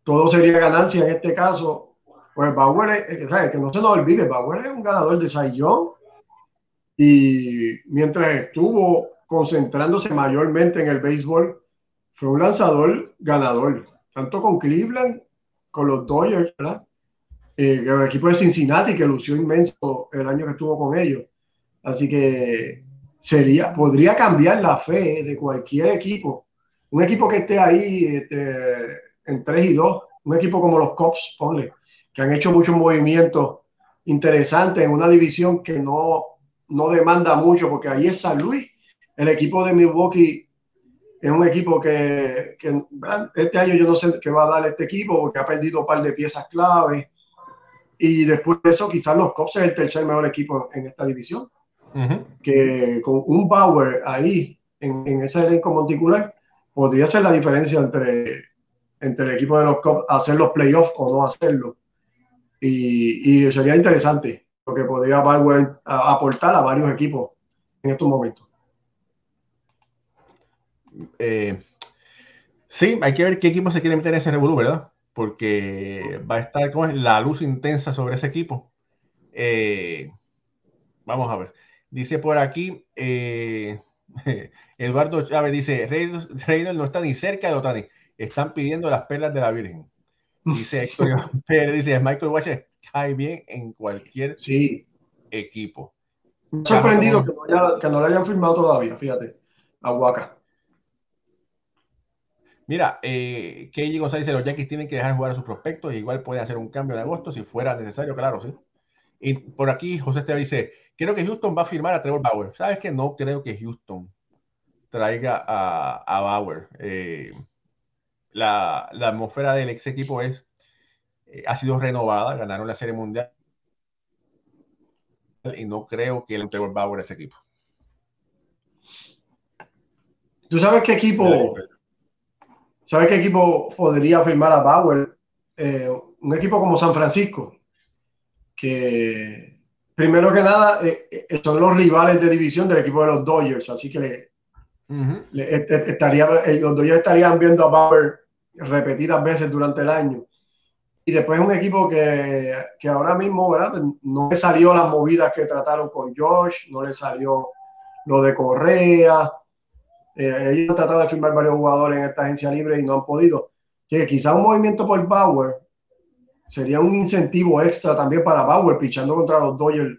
Todo sería ganancia en este caso. Pues Bauer, es, ¿sabes? que no se nos olvide, Bauer es un ganador de Sayón y mientras estuvo concentrándose mayormente en el béisbol, fue un lanzador ganador, tanto con Cleveland, con los Dodgers, ¿verdad? Eh, el equipo de Cincinnati, que lució inmenso el año que estuvo con ellos. Así que sería, podría cambiar la fe de cualquier equipo. Un equipo que esté ahí este, en 3 y 2, un equipo como los Cubs, ponle, que han hecho muchos movimientos interesantes en una división que no, no demanda mucho, porque ahí es San Luis el equipo de Milwaukee es un equipo que, que, este año yo no sé qué va a dar este equipo porque ha perdido un par de piezas clave. Y después de eso quizás los Cubs es el tercer mejor equipo en esta división. Uh -huh. que con un Bauer ahí en, en ese elenco monticular podría ser la diferencia entre, entre el equipo de los Cubs hacer los playoffs o no hacerlo. Y, y sería interesante lo que podría Bauer aportar a varios equipos en estos momentos eh, sí, hay que ver qué equipo se quiere meter en ese revolú, ¿verdad? Porque va a estar como la luz intensa sobre ese equipo. Eh, vamos a ver. Dice por aquí, eh, <laughs> Eduardo Chávez dice, Reynolds no está ni cerca de Otani, están pidiendo las perlas de la Virgen. Dice <laughs> Héctor Pérez, dice, Michael Watcher cae bien en cualquier sí. equipo. Me ha sorprendido que no, haya, que no lo hayan firmado todavía, fíjate, a Waka. Mira, eh, KG González dice, los Yankees tienen que dejar jugar a sus prospectos, igual puede hacer un cambio de agosto si fuera necesario, claro, sí. Y por aquí José Esteban dice, creo que Houston va a firmar a Trevor Bauer. ¿Sabes que No creo que Houston traiga a, Bauer. Eh, la, atmósfera del ex equipo es, eh, ha sido renovada, ganaron la Serie Mundial y no creo que el Trevor Bauer ese equipo. ¿Tú sabes qué equipo ¿Sabes qué equipo podría firmar a Bauer? Eh, un equipo como San Francisco, que primero que nada eh, eh, son los rivales de división del equipo de los Dodgers, así que le, estaría, los Dodgers estarían viendo a Bauer repetidas veces durante el año. Y después un equipo que, que ahora mismo, ¿verdad? No le salió las movidas que trataron con Josh, no le salió lo de Correa, eh, ellos han tratado de firmar varios jugadores en esta agencia libre y no han podido. Que quizá un movimiento por Bauer sería un incentivo extra también para Bauer pichando contra los Dodgers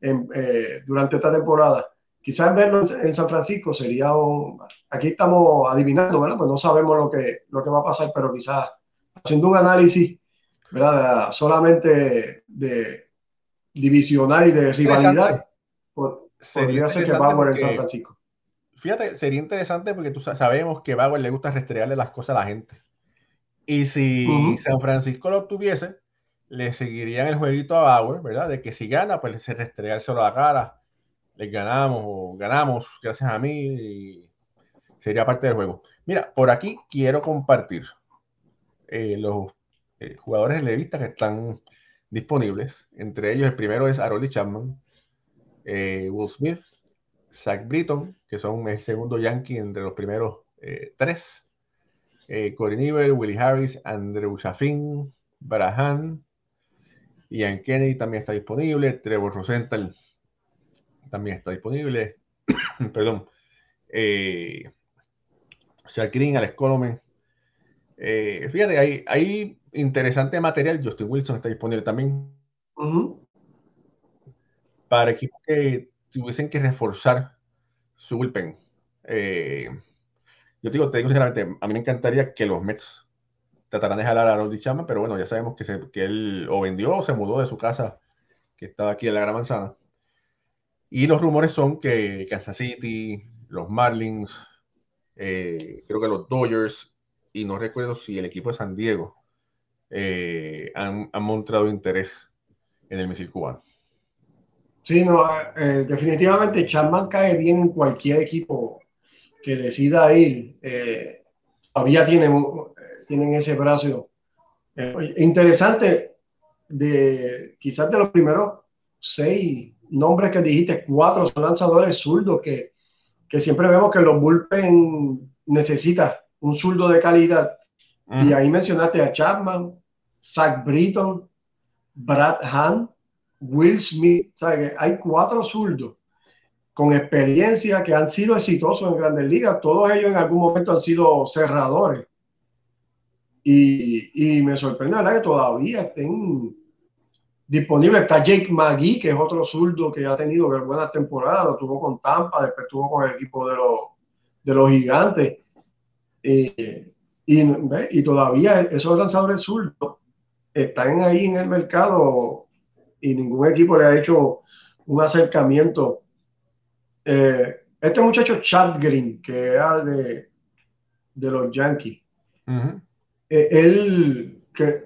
eh, durante esta temporada. Quizás verlo en, San Francisco sería un... Aquí estamos adivinando, ¿verdad? Pues no sabemos lo que, lo que va a pasar, pero quizás haciendo un análisis, ¿verdad? Solamente de divisional y de rivalidad, podría ser que Bauer en San Francisco fíjate, sería interesante porque tú sabemos que Bauer le gusta restregarle las cosas a la gente. Y si San Francisco lo obtuviese, le seguirían el jueguito a Bauer, ¿verdad? De que si gana, pues se restregárselo a la cara, le ganamos o ganamos gracias a mí y sería parte del juego. Mira, por aquí quiero compartir eh, los eh, jugadores levistas que están disponibles. Entre ellos, el primero es Aroli Chapman, eh, Will Smith, Zach Britton, que son el segundo Yankee entre los primeros eh, tres. Eh, Corey Niver, Willie Harris, Andrew Chaffin, Brahan, Ian Kennedy también está disponible, Trevor Rosenthal también está disponible, <coughs> perdón, eh, Green, Alex Colome. Eh, fíjate, hay, hay interesante material, Justin Wilson está disponible también. Para equipos que tuviesen que reforzar su bullpen. Eh, yo te digo, te digo sinceramente, a mí me encantaría que los Mets trataran de jalar a Roddy Chapman, pero bueno, ya sabemos que, se, que él o vendió o se mudó de su casa, que estaba aquí en la Gran Manzana. Y los rumores son que Kansas City, los Marlins, eh, creo que los Dodgers, y no recuerdo si el equipo de San Diego eh, han, han mostrado interés en el misil cubano. Sí, no, eh, definitivamente Chapman cae bien en cualquier equipo que decida ir. Eh, todavía tienen, tienen ese brazo. Eh, interesante, de quizás de los primeros seis nombres que dijiste, cuatro son lanzadores zurdos que, que siempre vemos que los bullpen necesita un zurdo de calidad. Y ahí mencionaste a Chapman, Zach Britton, Brad Hunt, Will Smith, hay cuatro zurdos con experiencia que han sido exitosos en grandes ligas. Todos ellos en algún momento han sido cerradores. Y, me sorprende ¿verdad? que todavía estén disponibles. Está Jake McGee, que es otro zurdo que ha tenido buenas temporadas. Lo tuvo con Tampa, después tuvo con el equipo de los, de los gigantes. y, y, todavía esos lanzadores zurdos están ahí en el mercado y ningún equipo le ha hecho un acercamiento. Eh, este muchacho Chad Green, que era de, de los Yankees, eh, él que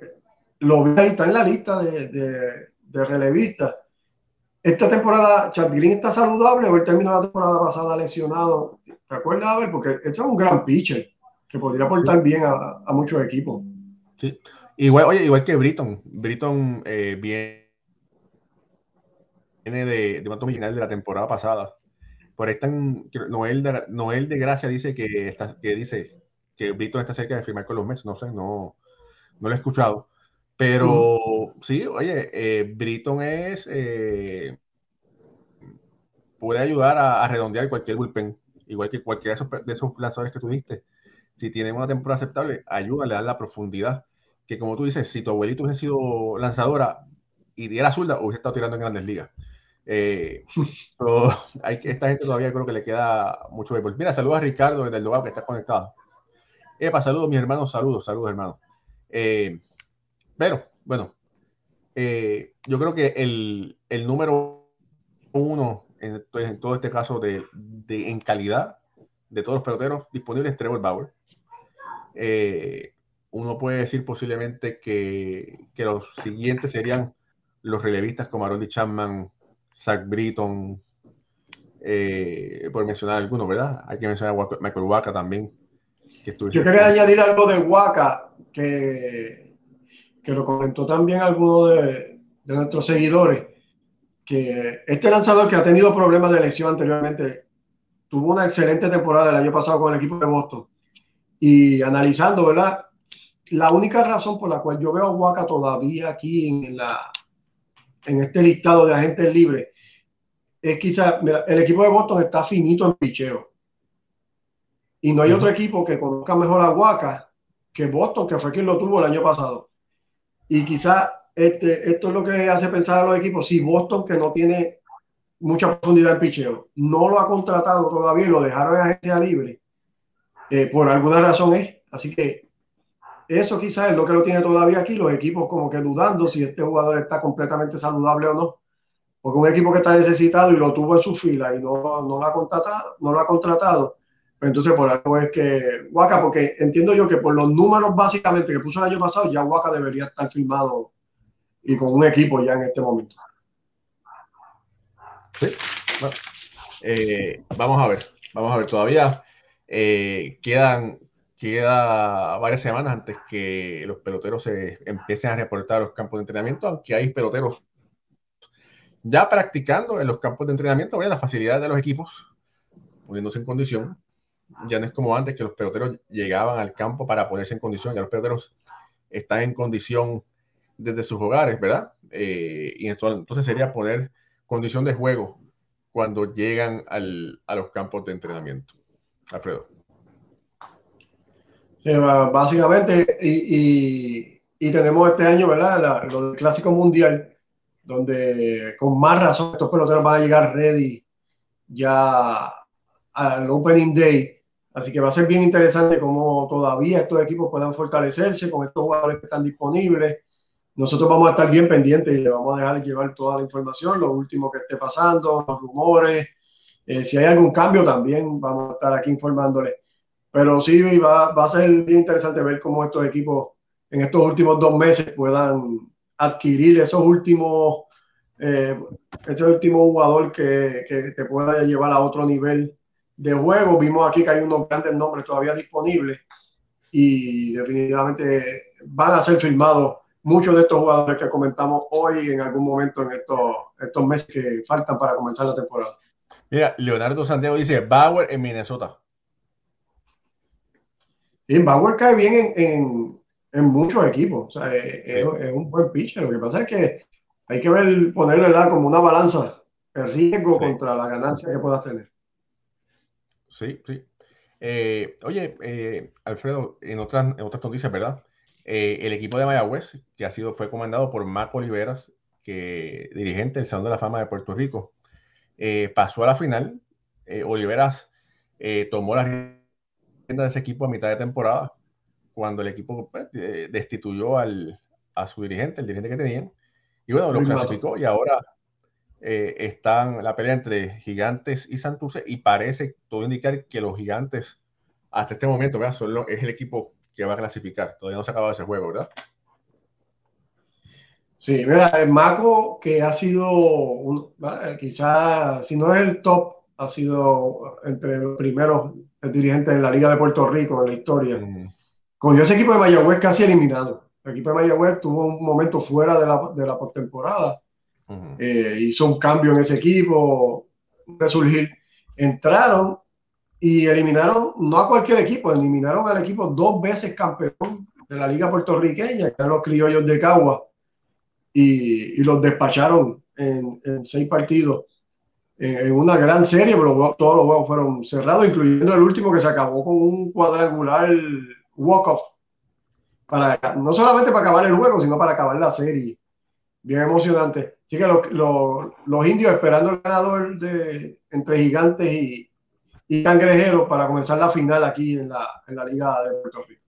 lo ve ahí, está en la lista de, de, relevistas. Esta temporada, Chad Green está saludable o él terminó la temporada pasada lesionado. ¿Te acuerdas? Porque este es un gran pitcher que podría aportar bien a, a, muchos equipos. Sí. Igual, oye, igual que Britton. Britton eh, bien viene de, de un de la temporada pasada. Por están, Noel de, Noel de Gracia dice que, está, que dice que Brito está cerca de firmar con los Mets, no sé, no, no lo he escuchado. Pero sí, oye, eh, Britton es. Eh, puede ayudar a, redondear cualquier bullpen, igual que cualquiera de esos, de esos lanzadores que tú diste. Si tienen una temporada aceptable, ayuda, le da la profundidad. Que como tú dices, si tu abuelito hubiese sido lanzadora y diera zurda, hubiese estado tirando en grandes ligas. Eh, <laughs> hay esta gente todavía creo que le queda mucho béisbol. Mira, saludos a Ricardo desde el lugar que está conectado. Epa, saludos, mis hermanos, saludos, saludos, hermanos. Eh, pero, bueno, eh, yo creo que el, el número uno en, en, todo este caso de, de, en calidad de todos los peloteros disponibles, Trevor Bauer. Eh, uno puede decir posiblemente que, que, los siguientes serían los relevistas como Arondi Chapman, Zach Britton, eh, por mencionar algunos, ¿verdad? Hay que mencionar a Michael Waka también. Que Yo quería añadir algo de Waka, que, que lo comentó también alguno de, de nuestros seguidores, que este lanzador que ha tenido problemas de lesión anteriormente, tuvo una excelente temporada el año pasado con el equipo de Boston. Y analizando, ¿verdad? La única razón por la cual yo veo a Waka todavía aquí en, la, en este listado de agentes libres es quizás, el equipo de Boston está finito en picheo. Y no hay otro equipo que conozca mejor a Waka que Boston, que fue quien lo tuvo el año pasado. Y quizás este, esto es lo que hace pensar a los equipos. Si Boston, que no tiene mucha profundidad en picheo, no lo ha contratado todavía y lo dejaron en agencia libre, eh, por alguna razón es. Así que eso quizás es lo que lo tiene todavía aquí, los equipos como que dudando si este jugador está completamente saludable o no. Porque un equipo que está necesitado y lo tuvo en su fila y no, no lo, ha contratado, no lo ha contratado, pues entonces por algo es que Waka, porque entiendo yo que por los números básicamente que puso el año pasado, ya Waka debería estar firmado y con un equipo ya en este momento. Sí, eh, vamos a ver, vamos a ver, todavía eh, quedan queda varias semanas antes que los peloteros se empiecen a reportar los campos de entrenamiento, aunque hay peloteros ya practicando en los campos de entrenamiento, la facilidad de los equipos, poniéndose en condición. Ya no es como antes que los peloteros llegaban al campo para ponerse en condición, ya los peloteros están en condición desde sus hogares, ¿verdad? Eh, y entonces sería poner condición de juego cuando llegan al, a los campos de entrenamiento. Alfredo. Básicamente, y, y, tenemos este año, ¿verdad? lo del Clásico Mundial, donde con más razón estos peloteros van a llegar ready ya al Opening Day. Así que va a ser bien interesante cómo todavía estos equipos puedan fortalecerse con estos jugadores que están disponibles. Nosotros vamos a estar bien pendientes y le vamos a dejar llevar toda la información, lo último que esté pasando, los rumores. Eh, si hay algún cambio también vamos a estar aquí informándoles. Pero sí, va, va a ser bien interesante ver cómo estos equipos en estos últimos dos meses puedan adquirir esos últimos, eh, último jugador que, que, te pueda llevar a otro nivel de juego. Vimos aquí que hay unos grandes nombres todavía disponibles y definitivamente van a ser firmados muchos de estos jugadores que comentamos hoy en algún momento en estos, estos meses que faltan para comenzar la temporada. Mira, Leonardo Santiago dice Bauer en Minnesota. Bauer cae bien en, en muchos equipos. O sea, es, un buen pitcher. Lo que pasa es que hay que ver, ponerle como una balanza el riesgo contra la ganancia que puedas tener. Sí, sí. Eh, oye, eh, Alfredo, en otras, en otras noticias, ¿verdad? Eh, el equipo de Mayagüez, que ha sido, fue comandado por Marco Oliveras, que dirigente del Salón de la Fama de Puerto Rico, pasó a la final. Oliveras tomó la de ese equipo a mitad de temporada cuando el equipo pues, destituyó al, a su dirigente, el dirigente que tenían, y bueno, lo clasificó y ahora eh, están la pelea entre Gigantes y Santurce y parece todo indicar que los Gigantes hasta este momento ¿verdad? Son es el equipo que va a clasificar. Todavía no se ha acabado ese juego, ¿verdad? Sí, mira, el Maco que ha sido, quizás, si no es el top, ha sido entre los primeros dirigentes de la Liga de Puerto Rico en la historia. Mm cogió ese equipo de Mayagüez casi eliminado. El equipo de Mayagüez tuvo un momento fuera de la, de la postemporada. Eh, hizo un cambio en ese equipo, resurgir. Entraron y eliminaron, no a cualquier equipo, eliminaron al equipo dos veces campeón de la Liga Puertorriqueña, que eran los criollos de Cagua, y, y los despacharon en, en seis partidos en, una gran serie, pero todos los juegos fueron cerrados, incluyendo el último que se acabó con un cuadrangular walk-off. Para, no solamente para acabar el juego, sino para acabar la serie. Bien emocionante. Así que los indios esperando el ganador de, entre gigantes y, y Cangrejeros para comenzar la final aquí en la, en la Liga de Puerto Rico.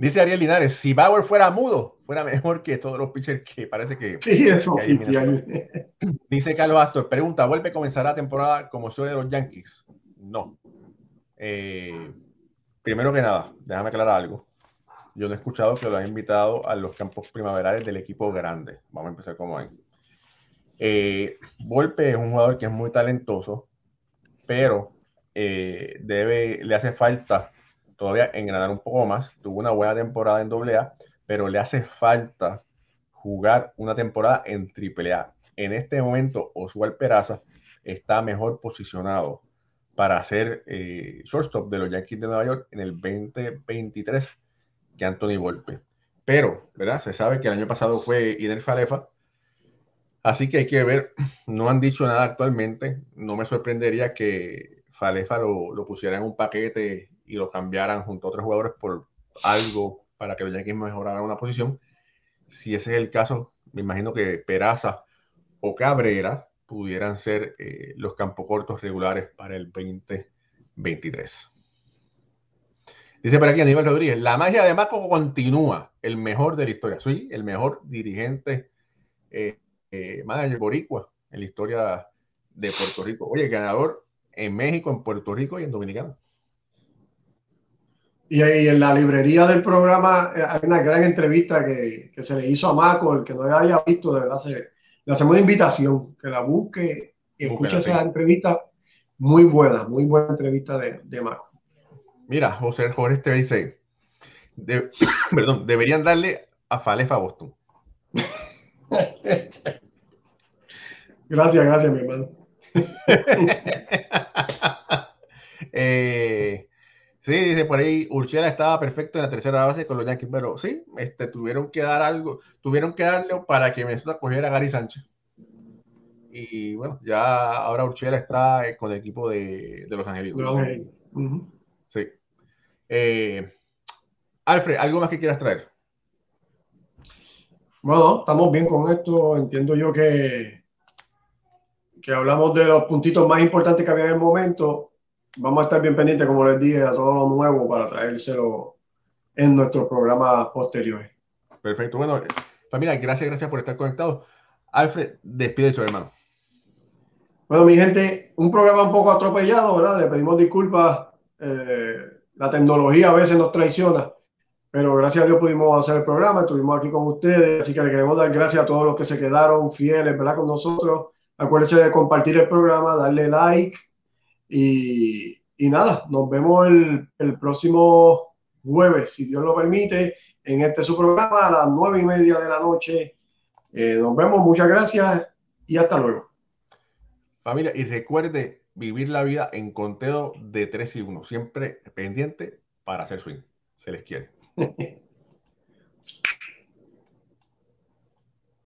Dice Ariel Linares, si Bauer fuera mudo, fuera mejor que todos los pitchers que parece que... Sí, eso que Dice Carlos Astor, pregunta, ¿vuelve a comenzar la temporada como suele de los Yankees? No. Eh, primero que nada, déjame aclarar algo. Yo no he escuchado que lo han invitado a los campos primaverales del equipo grande. Vamos a empezar como ahí. Eh, Volpe es un jugador que es muy talentoso, pero eh, debe, le hace falta todavía engranar un poco más. Tuvo una buena temporada en AA, pero le hace falta jugar una temporada en AAA. En este momento, Oswald Peraza está mejor posicionado para ser eh, shortstop de los Yankees de Nueva York en el 2023 que Anthony Volpe. Pero, ¿verdad? Se sabe que el año pasado fue Iner Falefa. Así que hay que ver, no han dicho nada actualmente. No me sorprendería que Falefa lo, lo pusiera en un paquete y lo cambiaran junto a otros jugadores por algo para que Yankees mejoraran una posición. Si ese es el caso, me imagino que Peraza o Cabrera pudieran ser eh, los campos cortos regulares para el 2023. Dice por aquí Aníbal Rodríguez, la magia de Marco continúa, el mejor de la historia. Sí, el mejor dirigente eh, eh, manager boricua en la historia de Puerto Rico. Oye, ganador en México, en Puerto Rico y en Dominicana. Y ahí en la librería del programa eh, hay una gran entrevista que, que se le hizo a Maco, el que no la haya visto, de verdad, se, le hacemos una invitación, que la busque y escuche esa entrevista. Muy buena, muy buena entrevista de, de Maco. Mira, José Jorge te dice, <coughs> perdón, deberían darle a Falefa Boston. <laughs> gracias, gracias, mi hermano. <laughs> eh, Sí, dice por ahí, Urchela estaba perfecto en la tercera base con los Yankees, pero sí, este, tuvieron que dar algo, tuvieron que darle para que Minnesota cogiera a Gary Sánchez. Y bueno, ya ahora Urchela está eh, con el equipo de, Los Angelinos. Sí. Eh, Alfred, ¿algo más que quieras traer? Bueno, estamos bien con esto. Entiendo yo que, que hablamos de los puntitos más importantes que había en el momento vamos a estar bien pendientes, como les dije, a todo lo nuevo para traérselo en nuestros programas posteriores. Perfecto. Bueno, familia, gracias, gracias por estar conectados. Alfred, despide su hermano. Bueno, mi gente, un programa un poco atropellado, ¿verdad? Le pedimos disculpas. Eh, la tecnología a veces nos traiciona, pero gracias a Dios pudimos hacer el programa, estuvimos aquí con ustedes, así que le queremos dar gracias a todos los que se quedaron fieles, ¿verdad? Con nosotros. Acuérdense de compartir el programa, darle like, y, nada, nos vemos el, próximo jueves, si Dios lo permite, en este su programa a las nueve y media de la noche. Eh, nos vemos, muchas gracias y hasta luego. Familia, y recuerde vivir la vida en conteo de 3 y 1, siempre pendiente para hacer swing. Se les quiere. <laughs>